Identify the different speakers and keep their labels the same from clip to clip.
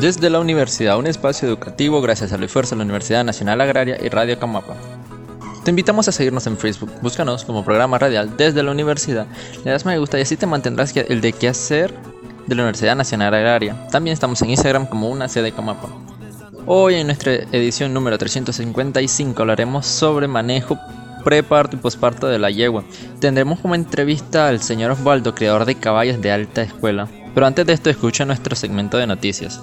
Speaker 1: Desde la universidad, un espacio educativo gracias al esfuerzo de la Universidad Nacional Agraria y Radio Camapa. Te invitamos a seguirnos en Facebook, búscanos como programa radial desde la universidad, le das me gusta y así te mantendrás el de qué hacer de la Universidad Nacional Agraria. También estamos en Instagram como una sede Camapa. Hoy en nuestra edición número 355 hablaremos sobre manejo preparto y posparto de la yegua. Tendremos como entrevista al señor Osvaldo, creador de caballos de alta escuela. Pero antes de esto escucha nuestro segmento de noticias.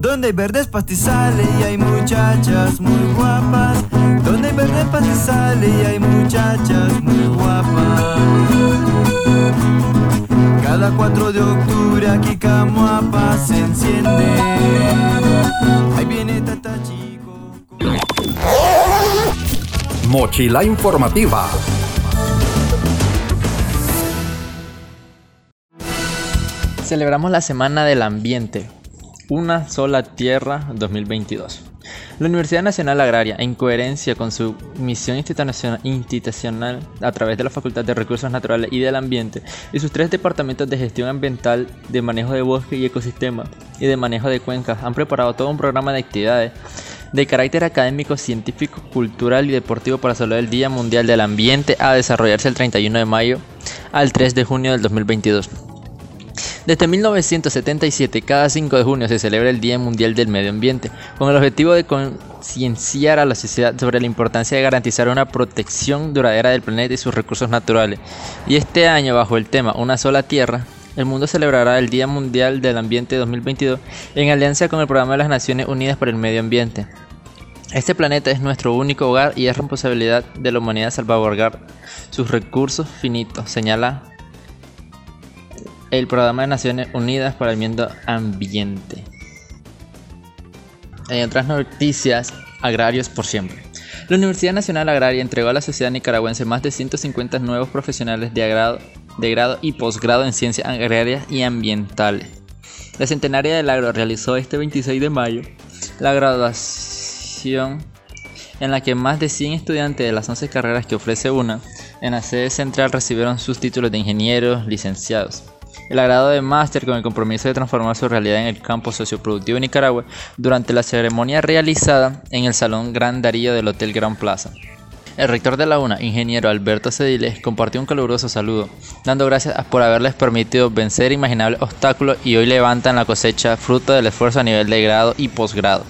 Speaker 2: Donde hay verdes pastizales y hay muchachas muy guapas. Donde hay verdes pastizales y hay muchachas muy guapas. Cada 4 de octubre aquí Camuapa se enciende. Ahí viene Tata Chico.
Speaker 3: Mochila informativa.
Speaker 1: Celebramos la Semana del Ambiente, una sola tierra 2022. La Universidad Nacional Agraria, en coherencia con su misión institucional a través de la Facultad de Recursos Naturales y del Ambiente y sus tres departamentos de gestión ambiental, de manejo de bosque y ecosistema y de manejo de cuencas, han preparado todo un programa de actividades de carácter académico, científico, cultural y deportivo para celebrar el Día Mundial del Ambiente a desarrollarse el 31 de mayo al 3 de junio del 2022. Desde 1977, cada 5 de junio se celebra el Día Mundial del Medio Ambiente, con el objetivo de concienciar a la sociedad sobre la importancia de garantizar una protección duradera del planeta y sus recursos naturales. Y este año, bajo el tema Una sola Tierra, el mundo celebrará el Día Mundial del Ambiente 2022 en alianza con el Programa de las Naciones Unidas por el Medio Ambiente. Este planeta es nuestro único hogar y es responsabilidad de la humanidad salvaguardar sus recursos finitos, señala el Programa de Naciones Unidas para el Medio Ambiente. En otras noticias, agrarios por siempre. La Universidad Nacional Agraria entregó a la sociedad nicaragüense más de 150 nuevos profesionales de, grado, de grado y posgrado en ciencias agrarias y ambientales. La Centenaria del Agro realizó este 26 de mayo la graduación en la que más de 100 estudiantes de las 11 carreras que ofrece una en la sede central recibieron sus títulos de ingenieros licenciados el agrado de máster con el compromiso de transformar su realidad en el campo socioproductivo de Nicaragua durante la ceremonia realizada en el Salón Gran Darío del Hotel Gran Plaza. El rector de la UNA, ingeniero Alberto Cediles, compartió un caluroso saludo, dando gracias por haberles permitido vencer imaginables obstáculos y hoy levantan la cosecha fruto del esfuerzo a nivel de grado y posgrado.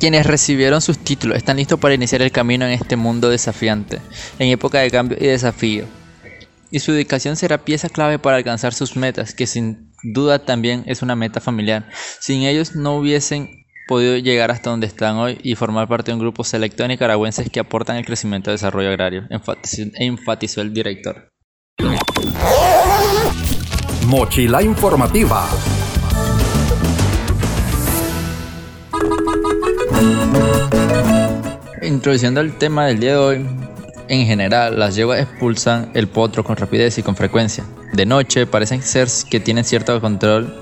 Speaker 1: Quienes recibieron sus títulos están listos para iniciar el camino en este mundo desafiante, en época de cambio y desafío y su dedicación será pieza clave para alcanzar sus metas, que sin duda también es una meta familiar. Sin ellos no hubiesen podido llegar hasta donde están hoy y formar parte de un grupo selecto de nicaragüenses que aportan el crecimiento y desarrollo agrario, enfatizó el director.
Speaker 3: Mochila informativa.
Speaker 1: Introduciendo el tema del día de hoy, en general, las yeguas expulsan el potro con rapidez y con frecuencia. De noche parecen ser que tienen cierto control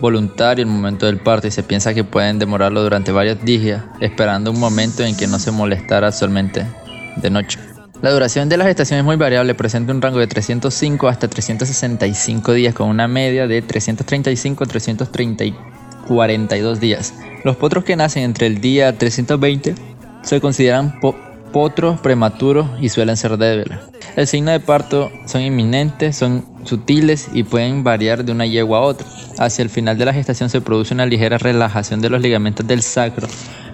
Speaker 1: voluntario el momento del parto y se piensa que pueden demorarlo durante varios días, esperando un momento en que no se molestara solamente de noche. La duración de la gestación es muy variable, presenta un rango de 305 hasta 365 días con una media de 335 a 342 días. Los potros que nacen entre el día 320 se consideran potros prematuros y suelen ser débiles. El signo de parto son inminentes, son sutiles y pueden variar de una yegua a otra. Hacia el final de la gestación se produce una ligera relajación de los ligamentos del sacro,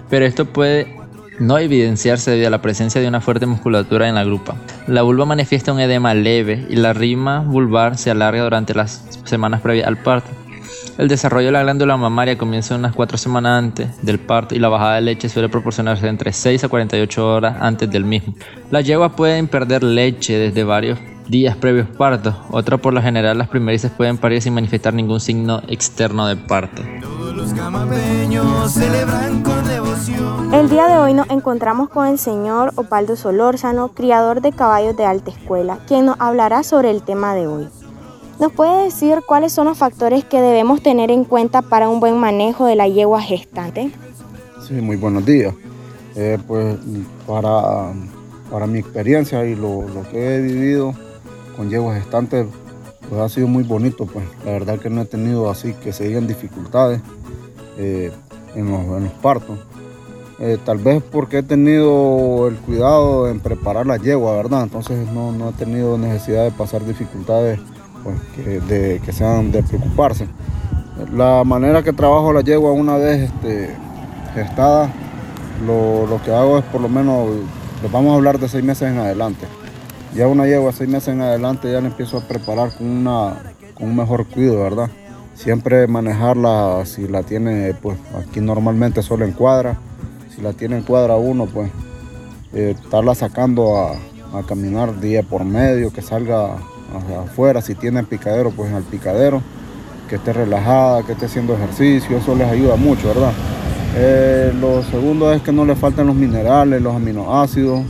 Speaker 1: pero esto puede no evidenciarse debido a la presencia de una fuerte musculatura en la grupa. La vulva manifiesta un edema leve y la rima vulvar se alarga durante las semanas previas al parto. El desarrollo de la glándula mamaria comienza unas 4 semanas antes del parto y la bajada de leche suele proporcionarse entre 6 a 48 horas antes del mismo. Las yeguas pueden perder leche desde varios días previos parto. Otra por lo general las primerizas pueden parir sin manifestar ningún signo externo de parto.
Speaker 4: El día de hoy nos encontramos con el señor Opaldo Solórzano, criador de caballos de alta escuela, quien nos hablará sobre el tema de hoy. ¿Nos puede decir cuáles son los factores que debemos tener en cuenta para un buen manejo de la yegua gestante?
Speaker 5: Sí, muy buenos días. Eh, pues para, para, mi experiencia y lo, lo, que he vivido con yeguas gestantes, pues ha sido muy bonito. Pues la verdad que no he tenido así que se digan dificultades eh, en, los, en, partos. Eh, tal vez porque he tenido el cuidado en preparar la yegua, ¿verdad? Entonces no, no he tenido necesidad de pasar dificultades pues, que, sean de preocuparse. La manera que trabajo la yegua una vez este, gestada, lo, lo, que hago es por lo menos, les vamos a hablar de seis meses en adelante. Ya una yegua seis meses en adelante ya la empiezo a preparar con, una, con un mejor cuidado, ¿verdad? Siempre manejarla, si la tiene, pues aquí normalmente solo en cuadra, si la tiene en cuadra uno, pues eh, estarla sacando a, a caminar día por medio, que salga afuera, si tienen picadero, pues al picadero, que esté relajada, que esté haciendo ejercicio, eso les ayuda mucho, ¿verdad? Eh, lo segundo es que no le falten los minerales, los aminoácidos,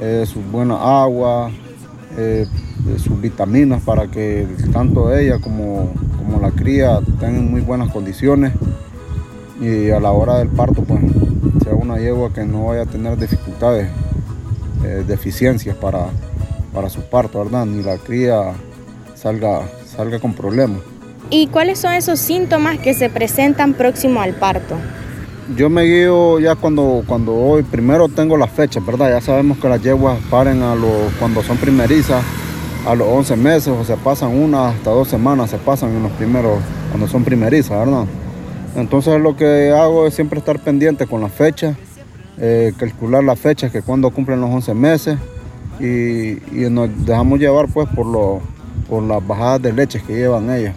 Speaker 5: eh, su buena agua, eh, sus vitaminas para que tanto ella como, como la cría tengan muy buenas condiciones y a la hora del parto pues sea una yegua que no vaya a tener dificultades, deficiencias para, para su parto, ¿verdad? Ni la cría salga, salga con problemas.
Speaker 4: ¿Y cuáles son esos síntomas que se presentan próximo al parto?
Speaker 5: Yo me guío ya cuando, cuando hoy, primero tengo las fechas, ¿verdad? Ya sabemos que las yeguas paren a los, cuando son primerizas a los 11 meses o se pasan una hasta dos semanas, se pasan en los primeros, cuando son primerizas, ¿verdad? Entonces lo que hago es siempre estar pendiente con las fechas, eh, calcular las fechas que cuando cumplen los 11 meses, y, nos dejamos llevar pues por, lo, por las bajadas de leche que llevan ellas.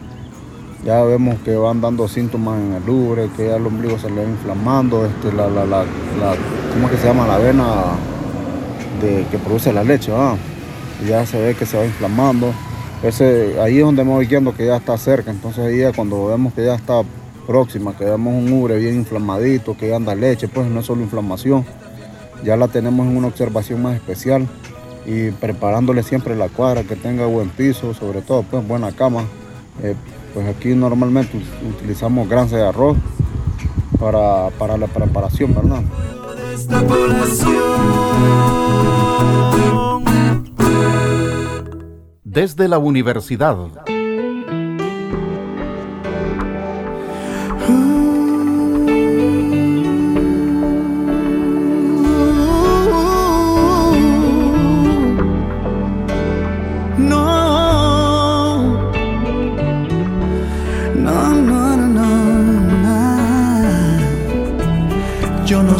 Speaker 5: Ya vemos que van dando síntomas en el ubre, que ya el ombligo se le va inflamando, este, la, la, la, ¿cómo que se llama? La vena de, que produce la leche, ya se ve que se va inflamando. Ese, ahí es donde me voy que ya está cerca, entonces ahí ya cuando vemos que ya está próxima, que vemos un ubre bien inflamadito, que ya anda leche, pues no es solo inflamación, ya la tenemos en una observación más especial y preparándole siempre la cuadra, que tenga buen piso, sobre todo pues buena cama. Eh, pues aquí normalmente utilizamos grasa de arroz para, para la preparación, ¿verdad?
Speaker 3: Desde la universidad.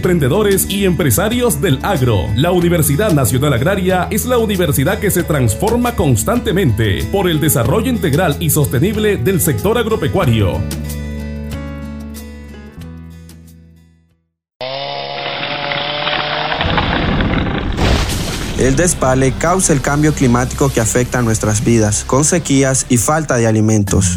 Speaker 6: emprendedores y empresarios del agro. La Universidad Nacional Agraria es la universidad que se transforma constantemente por el desarrollo integral y sostenible del sector agropecuario.
Speaker 7: El despale causa el cambio climático que afecta a nuestras vidas, con sequías y falta de alimentos.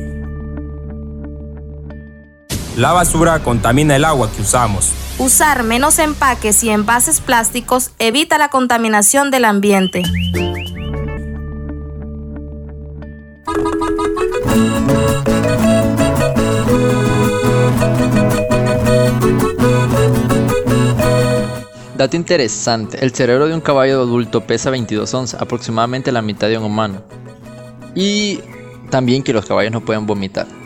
Speaker 8: La basura contamina el agua que usamos.
Speaker 9: Usar menos empaques y envases plásticos evita la contaminación del ambiente.
Speaker 1: Dato interesante, el cerebro de un caballo adulto pesa 22 onzas, aproximadamente la mitad de un humano. Y también que los caballos no pueden vomitar.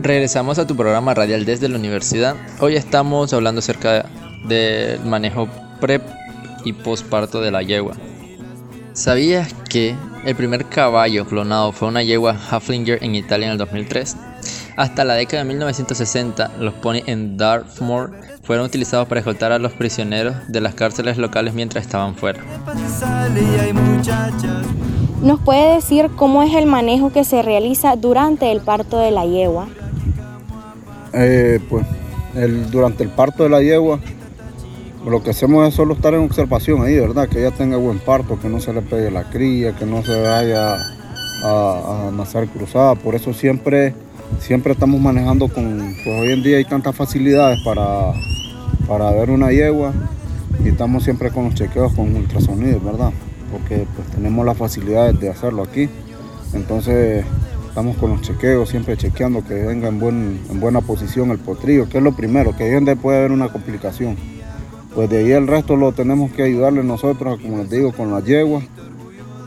Speaker 1: Regresamos a tu programa radial desde la universidad. Hoy estamos hablando acerca del manejo prep y posparto de la yegua. ¿Sabías que el primer caballo clonado fue una yegua Haflinger en Italia en el 2003? Hasta la década de 1960, los ponies en Dartmoor fueron utilizados para escoltar a los prisioneros de las cárceles locales mientras estaban fuera.
Speaker 4: ¿Nos puede decir cómo es el manejo que se realiza durante el parto de la yegua?
Speaker 5: Eh, pues durante el parto de la yegua, lo que hacemos es solo estar en observación ahí, ¿verdad? Que ella tenga buen parto, que no se le pegue la cría, que no se vaya a, a nacer cruzada. Por eso siempre, siempre estamos manejando con, pues hoy en día hay tantas facilidades para, para ver una yegua y estamos siempre con los chequeos con ultrasonidos, ¿verdad? Porque pues tenemos las facilidades de hacerlo aquí. Entonces estamos con los chequeos, siempre chequeando que venga en, buen- en buena posición el potrillo, que es lo primero, que ahí donde puede haber una complicación. Pues de ahí el resto lo tenemos que ayudarle nosotros, como les digo, con las yeguas,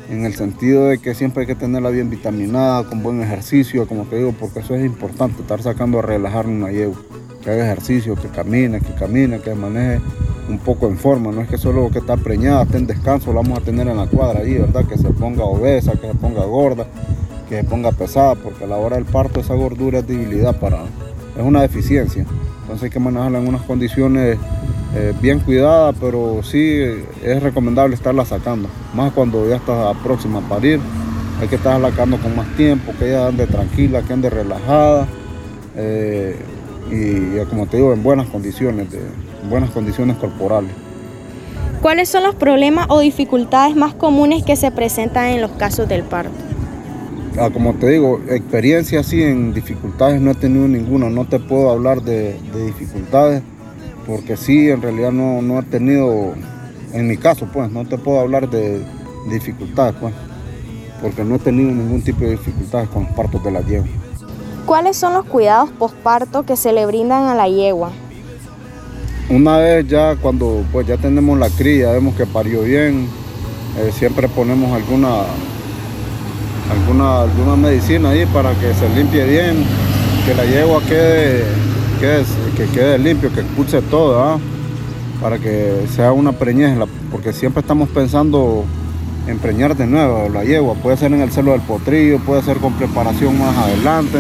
Speaker 5: en el sentido de que siempre hay que tenerla bien vitaminada, con buen ejercicio, como te digo, porque eso es importante, estar sacando a relajar una yegua, que haga ejercicio, que camine, que camine, que maneje un poco en forma, no es que solo que está preñada, esté en descanso, la vamos a tener en la cuadra ahí, ¿verdad? Que se ponga obesa, que se ponga gorda, que se ponga pesada, porque a la hora del parto esa gordura es debilidad para, es una deficiencia. Entonces hay que manejarla en unas condiciones eh, bien cuidadas, pero sí eh, es recomendable estarla sacando. Más cuando ya está próxima a parir, hay que estarla sacando con más tiempo, que ella ande tranquila, que ande relajada. eh, y, como te digo, en buenas condiciones, de, en buenas condiciones corporales.
Speaker 4: ¿Cuáles son los problemas o dificultades más comunes que se presentan en los casos del parto?
Speaker 5: Ah, como te digo, experiencia así en dificultades no he tenido ninguna, no te puedo hablar de, dificultades, porque sí, en realidad no, no, he tenido, en mi caso, pues, no te puedo hablar de dificultades, pues, porque no he tenido ningún tipo de dificultades con los partos de la yegua.
Speaker 4: ¿Cuáles son los cuidados postparto que se le brindan a la yegua?
Speaker 5: Una vez ya cuando pues ya tenemos la cría, vemos que parió bien, eh, siempre ponemos alguna alguna, alguna medicina ahí para que se limpie bien, que la yegua quede, que quede limpio, que expulse todo, ¿ah? para que sea una preñez, porque siempre estamos pensando en preñar de nuevo la yegua, puede ser en el celo del potrillo, puede ser con preparación más adelante.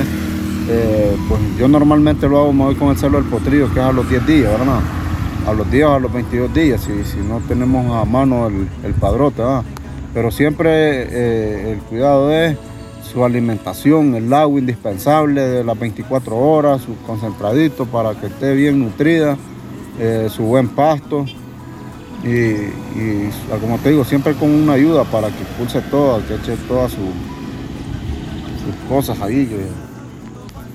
Speaker 5: Eh, pues yo normalmente lo hago, me con el celo del potrillo, que es a los 10 días, ¿verdad? A los 10 o a los 22 días, si, si no tenemos a mano el, el padrote. Pero siempre eh, el cuidado es su alimentación, el agua indispensable de las 24 horas, su concentradito para que esté bien nutrida, eh, su buen pasto y, como te digo, siempre con una ayuda para que pulse todo, que eche todas sus cosas ahí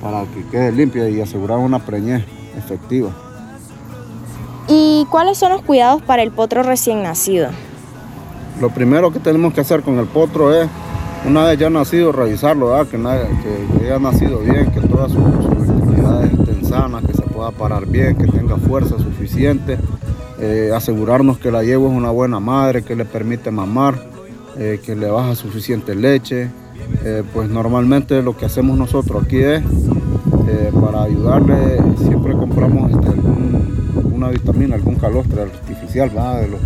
Speaker 5: para que quede limpia y asegurar una preñez efectiva.
Speaker 4: ¿Y cuáles son los cuidados para el potro recién nacido?
Speaker 5: Lo primero que tenemos que hacer con el potro es, una vez ya nacido, revisarlo, que, haya nacido bien, que todas sus, extremidades estén sanas, que se pueda parar bien, que tenga fuerza suficiente, eh, asegurarnos que la yegua es una buena madre, que le permite mamar, eh, que le baja suficiente leche. Eh, pues normalmente lo que hacemos nosotros aquí es, para ayudarle, siempre compramos este, una vitamina, algún calostre artificial, ¿verdad? De los,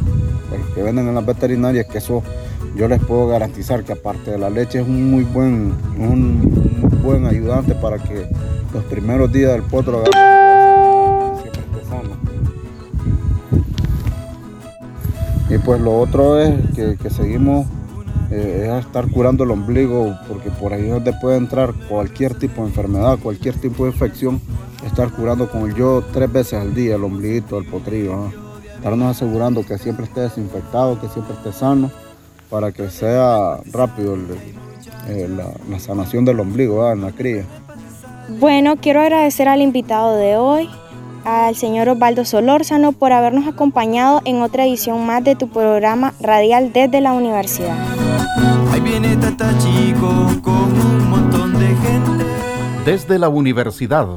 Speaker 5: que venden en las veterinarias, que eso yo les puedo garantizar que aparte de la leche es un muy buen, un, buen ayudante para que los primeros días del potro siempre. Y pues lo otro es que, seguimos eh, es estar curando el ombligo, porque por ahí donde puede entrar cualquier tipo de enfermedad, cualquier tipo de infección, estar curando con el yo tres veces al día el ombliguito, el potrillo estarnos asegurando que siempre esté desinfectado, que siempre esté sano, para que sea rápido eh, la, sanación del ombligo en la cría.
Speaker 4: Bueno, quiero agradecer al invitado de hoy, al señor Osvaldo Solórzano, por habernos acompañado en otra edición más de tu programa radial desde la universidad.
Speaker 2: Ahí viene Tata Chico con un montón de gente.
Speaker 3: Desde la universidad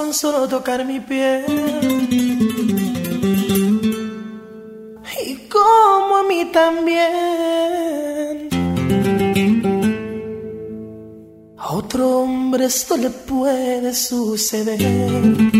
Speaker 10: con solo tocar mi piel. Y como a mí también. A otro hombre esto le puede suceder.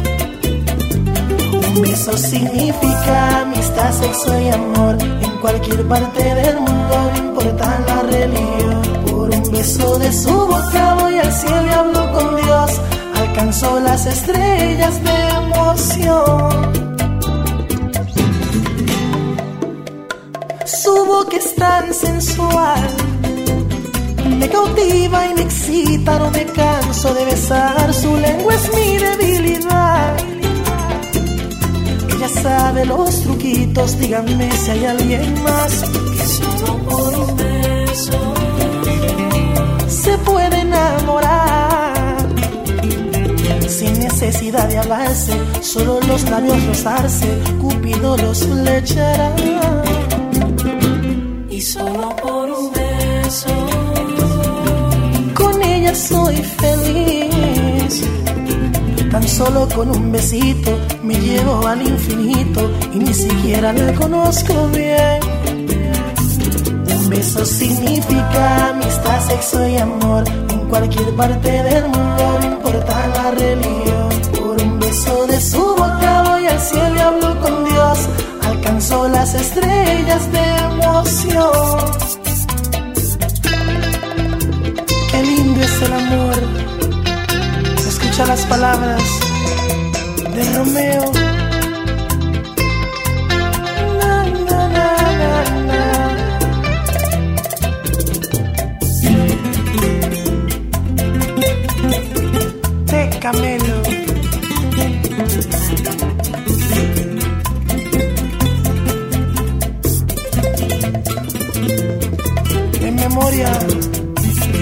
Speaker 10: Un beso significa amistad, sexo y amor. En cualquier parte del mundo, no importa la religión. Por un beso de su boca voy al cielo y hablo con Dios. Alcanzó las estrellas de emoción. Su boca es tan sensual. Me cautiva y me excita, no me canso de besar. Su lengua es mi debilidad sabe los truquitos, díganme si hay alguien más que solo por un beso se puede enamorar. sin necesidad de hablarse, solo los labios rozarse, Cupido los flechará.
Speaker 11: Y solo por un beso,
Speaker 10: con ella soy feliz. Tan solo con un besito me llevo al infinito y ni siquiera la conozco bien. Un beso significa amistad, sexo y amor en cualquier parte del mundo, no importa la religión. Por un beso de su boca voy al cielo y hablo con Dios, alcanzó las estrellas de emoción. Qué lindo es el amor. Escucha las palabras de Romeo. De Camelo. En memoria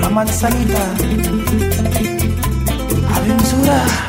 Speaker 10: a Manzanita. Aventura. Hay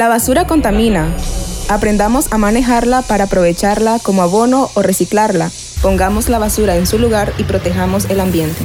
Speaker 12: La basura contamina. Aprendamos a manejarla para aprovecharla como abono o reciclarla. Pongamos la basura en su lugar y protejamos el ambiente.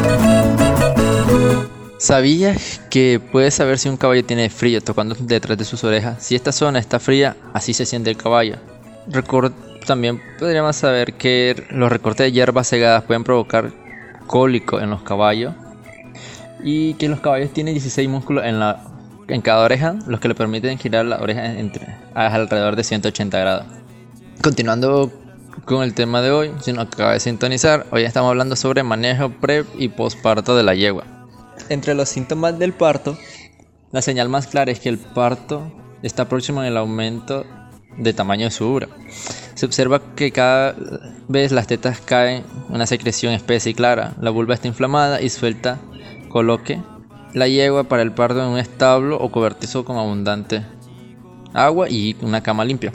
Speaker 1: ¿Sabías que puedes saber si un caballo tiene frío tocando detrás de sus orejas? Si esta zona está fría, así se siente el caballo. Recor- también podríamos saber que los recortes de hierbas segadas pueden provocar cólico en los caballos. Y que los caballos tienen 16 músculos en, la, en cada oreja, los que le permiten girar la oreja entre, alrededor de 180 grados. Continuando con el tema de hoy, si nos acaba de sintonizar, hoy estamos hablando sobre manejo pre y posparto de la yegua. Entre los síntomas del parto, la señal más clara es que el parto está próximo en el aumento de tamaño de su útero. Se observa que cada vez las tetas caen una secreción espesa y clara, la vulva está inflamada y suelta, coloque la yegua para el parto en un establo o cobertizo con abundante agua y una cama limpia.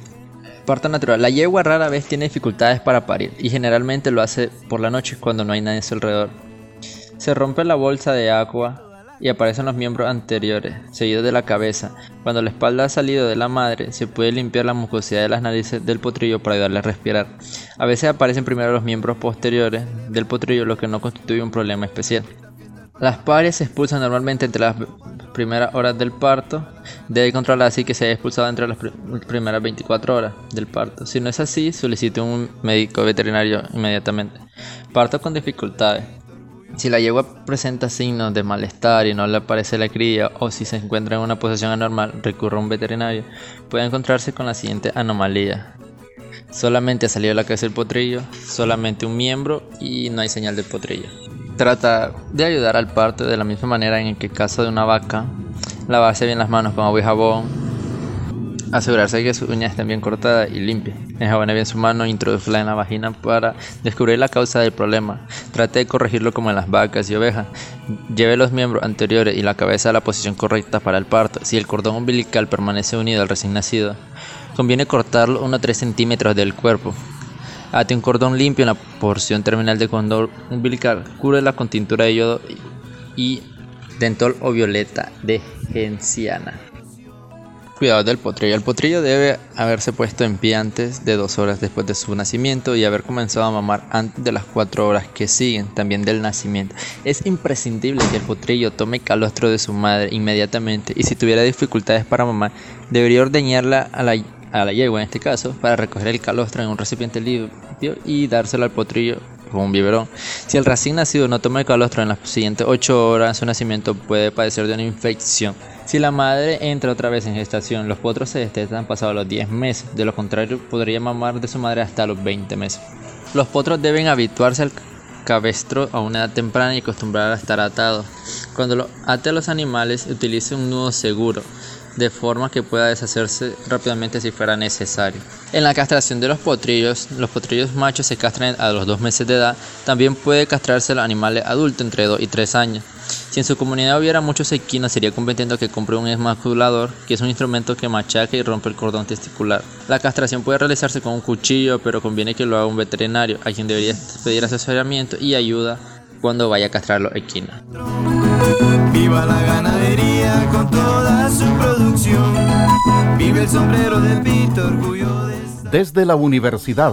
Speaker 1: Parto natural. La yegua rara vez tiene dificultades para parir y generalmente lo hace por la noche cuando no hay nadie a su alrededor. Se rompe la bolsa de agua y aparecen los miembros anteriores, seguidos de la cabeza. Cuando la espalda ha salido de la madre, se puede limpiar la mucosidad de las narices del potrillo para ayudarle a respirar. A veces aparecen primero los miembros posteriores del potrillo, lo que no constituye un problema especial. Las pares se expulsan normalmente entre las primeras horas del parto. Debe controlar así que se haya expulsado entre las primeras 24 horas del parto. Si no es así, solicite un médico veterinario inmediatamente. Parto con dificultades. Si la yegua presenta signos de malestar y no le aparece la cría o si se encuentra en una posición anormal, recurra a un veterinario. Puede encontrarse con la siguiente anomalía. Solamente ha salido la cabeza del potrillo, solamente un miembro y no hay señal del potrillo. Trata de ayudar al parto de la misma manera en que caso de una vaca, lavarse bien las manos con agua y jabón, asegurarse que sus uñas estén bien cortadas y limpias, enjabone bien su mano e en la vagina para descubrir la causa del problema. Trate de corregirlo como en las vacas y ovejas. Lleve los miembros anteriores y la cabeza a la posición correcta para el parto. Si el cordón umbilical permanece unido al recién nacido, conviene cortarlo unos 3 centímetros del cuerpo. Ate un cordón limpio en la porción terminal del cordón umbilical. Cúrela con tintura de yodo y dentol o violeta de genciana. Cuidado del potrillo. El potrillo debe haberse puesto en pie antes de dos horas después de su nacimiento y haber comenzado a mamar antes de las cuatro horas que siguen, también del nacimiento. Es imprescindible que el potrillo tome calostro de su madre inmediatamente y si tuviera dificultades para mamar, debería ordeñarla a la yegua en este caso, para recoger el calostro en un recipiente limpio y dárselo al potrillo con un biberón. Si el recién nacido no toma el calostro en las siguientes 8 horas de su nacimiento, puede padecer de una infección. Si la madre entra otra vez en gestación, los potros se destetan pasados los 10 meses, de lo contrario podría mamar de su madre hasta los 20 meses. Los potros deben habituarse al cabestro a una edad temprana y acostumbrar a estar atados. Cuando lo ate a los animales, utilice un nudo seguro de forma que pueda deshacerse rápidamente si fuera necesario. En la castración de los potrillos, los potrillos machos se castran a los 2 meses de edad, también puede castrarse los animales adultos entre 2 y 3 años. Si en su comunidad hubiera muchos equinos, sería conveniente que compre un esmaculador, que es un instrumento que machaca y rompe el cordón testicular. La castración puede realizarse con un cuchillo, pero conviene que lo haga un veterinario, a quien debería pedir asesoramiento y ayuda cuando vaya a castrar los equinos.
Speaker 2: Viva la ganadería con toda su producción. Vive el sombrero del orgullo de...
Speaker 3: Desde la universidad.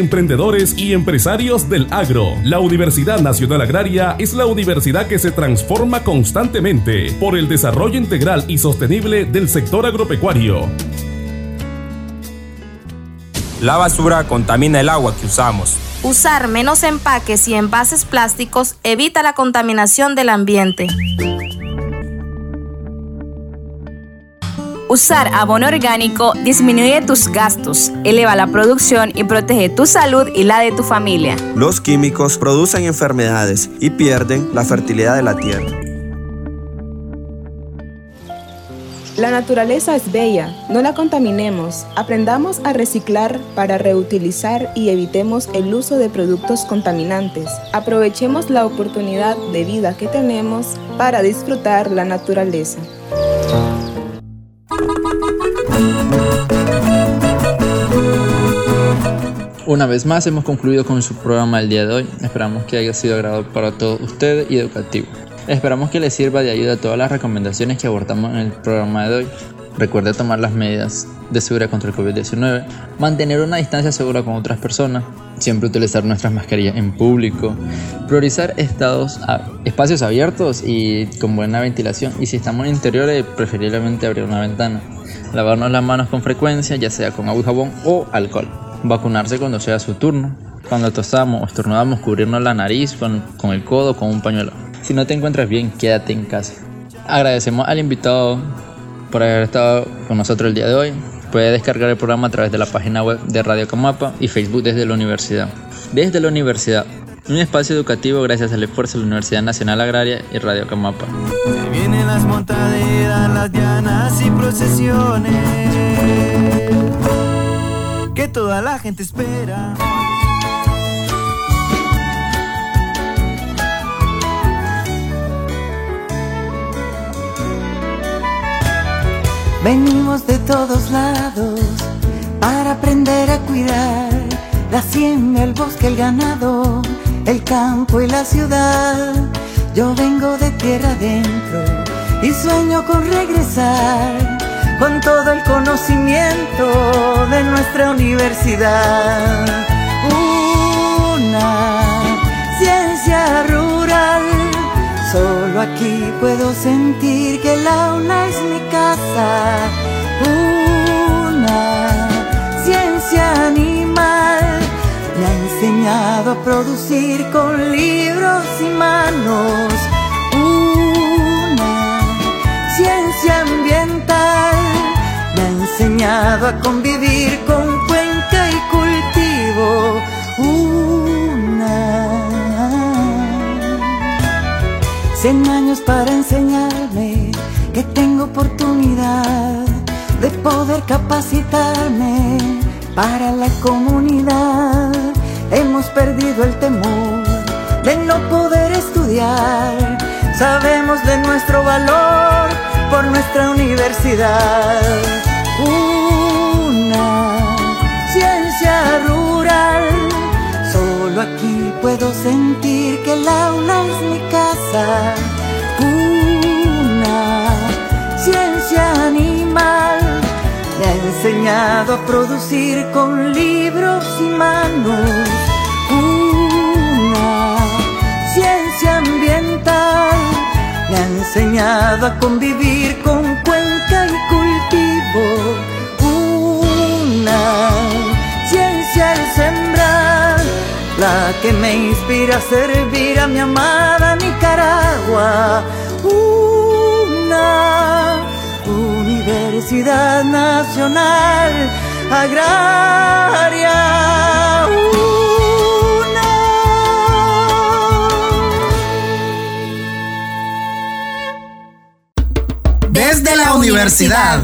Speaker 6: emprendedores y empresarios del agro. La Universidad Nacional Agraria es la universidad que se transforma constantemente por el desarrollo integral y sostenible del sector agropecuario.
Speaker 8: La basura contamina el agua que usamos.
Speaker 9: Usar menos empaques y envases plásticos evita la contaminación del ambiente. Usar abono orgánico disminuye tus gastos, eleva la producción y protege tu salud y la de tu familia.
Speaker 7: Los químicos producen enfermedades y pierden la fertilidad de la tierra.
Speaker 12: La naturaleza es bella, no la contaminemos. Aprendamos a reciclar para reutilizar y evitemos el uso de productos contaminantes. Aprovechemos la oportunidad de vida que tenemos para disfrutar la naturaleza.
Speaker 1: Una vez más hemos concluido con su programa el día de hoy. Esperamos que haya sido agradable para todos ustedes y educativo. Esperamos que les sirva de ayuda todas las recomendaciones que abordamos en el programa de hoy. Recuerde tomar las medidas de seguridad contra el COVID-19, mantener una distancia segura con otras personas, siempre utilizar nuestras mascarillas en público, priorizar estados a- espacios abiertos y con buena ventilación y si estamos en interiores preferiblemente abrir una ventana, lavarnos las manos con frecuencia, ya sea con agua y jabón o alcohol, vacunarse cuando sea su turno, cuando tosamos o estornudamos cubrirnos la nariz con, con el codo con un pañuelo. Si no te encuentras bien, quédate en casa. Agradecemos al invitado por haber estado con nosotros el día de hoy. Puede descargar el programa a través de la página web de Radio Camapa y Facebook desde la universidad. Desde la universidad, un espacio educativo gracias al esfuerzo de la Universidad Nacional Agraria y Radio Camapa.
Speaker 2: Se vienen las montaderas, las dianas y procesiones que toda la gente espera.
Speaker 13: Venimos de todos lados para aprender a cuidar la hacienda, el bosque, el ganado, el campo y la ciudad. Yo vengo de tierra adentro y sueño con regresar con todo el conocimiento universidad. Una ciencia rural, solo aquí puedo sentir que la UNA es mi casa. Una ciencia animal me ha enseñado a producir con libros y manos. Una ciencia ambiental me ha enseñado a convivir con Una cien años para enseñarme que tengo oportunidad de poder capacitarme para la comunidad. Hemos perdido el temor de no poder estudiar. Sabemos de nuestro valor por nuestra universidad. Una ciencia. Puedo sentir que el aula es mi casa. Una ciencia animal me ha enseñado a producir con libros y manos. Una ciencia ambiental me ha enseñado a convivir con cuenca y cultivo. La que me inspira a servir a mi amada Nicaragua. Una Universidad Nacional Agraria.
Speaker 14: Desde la universidad.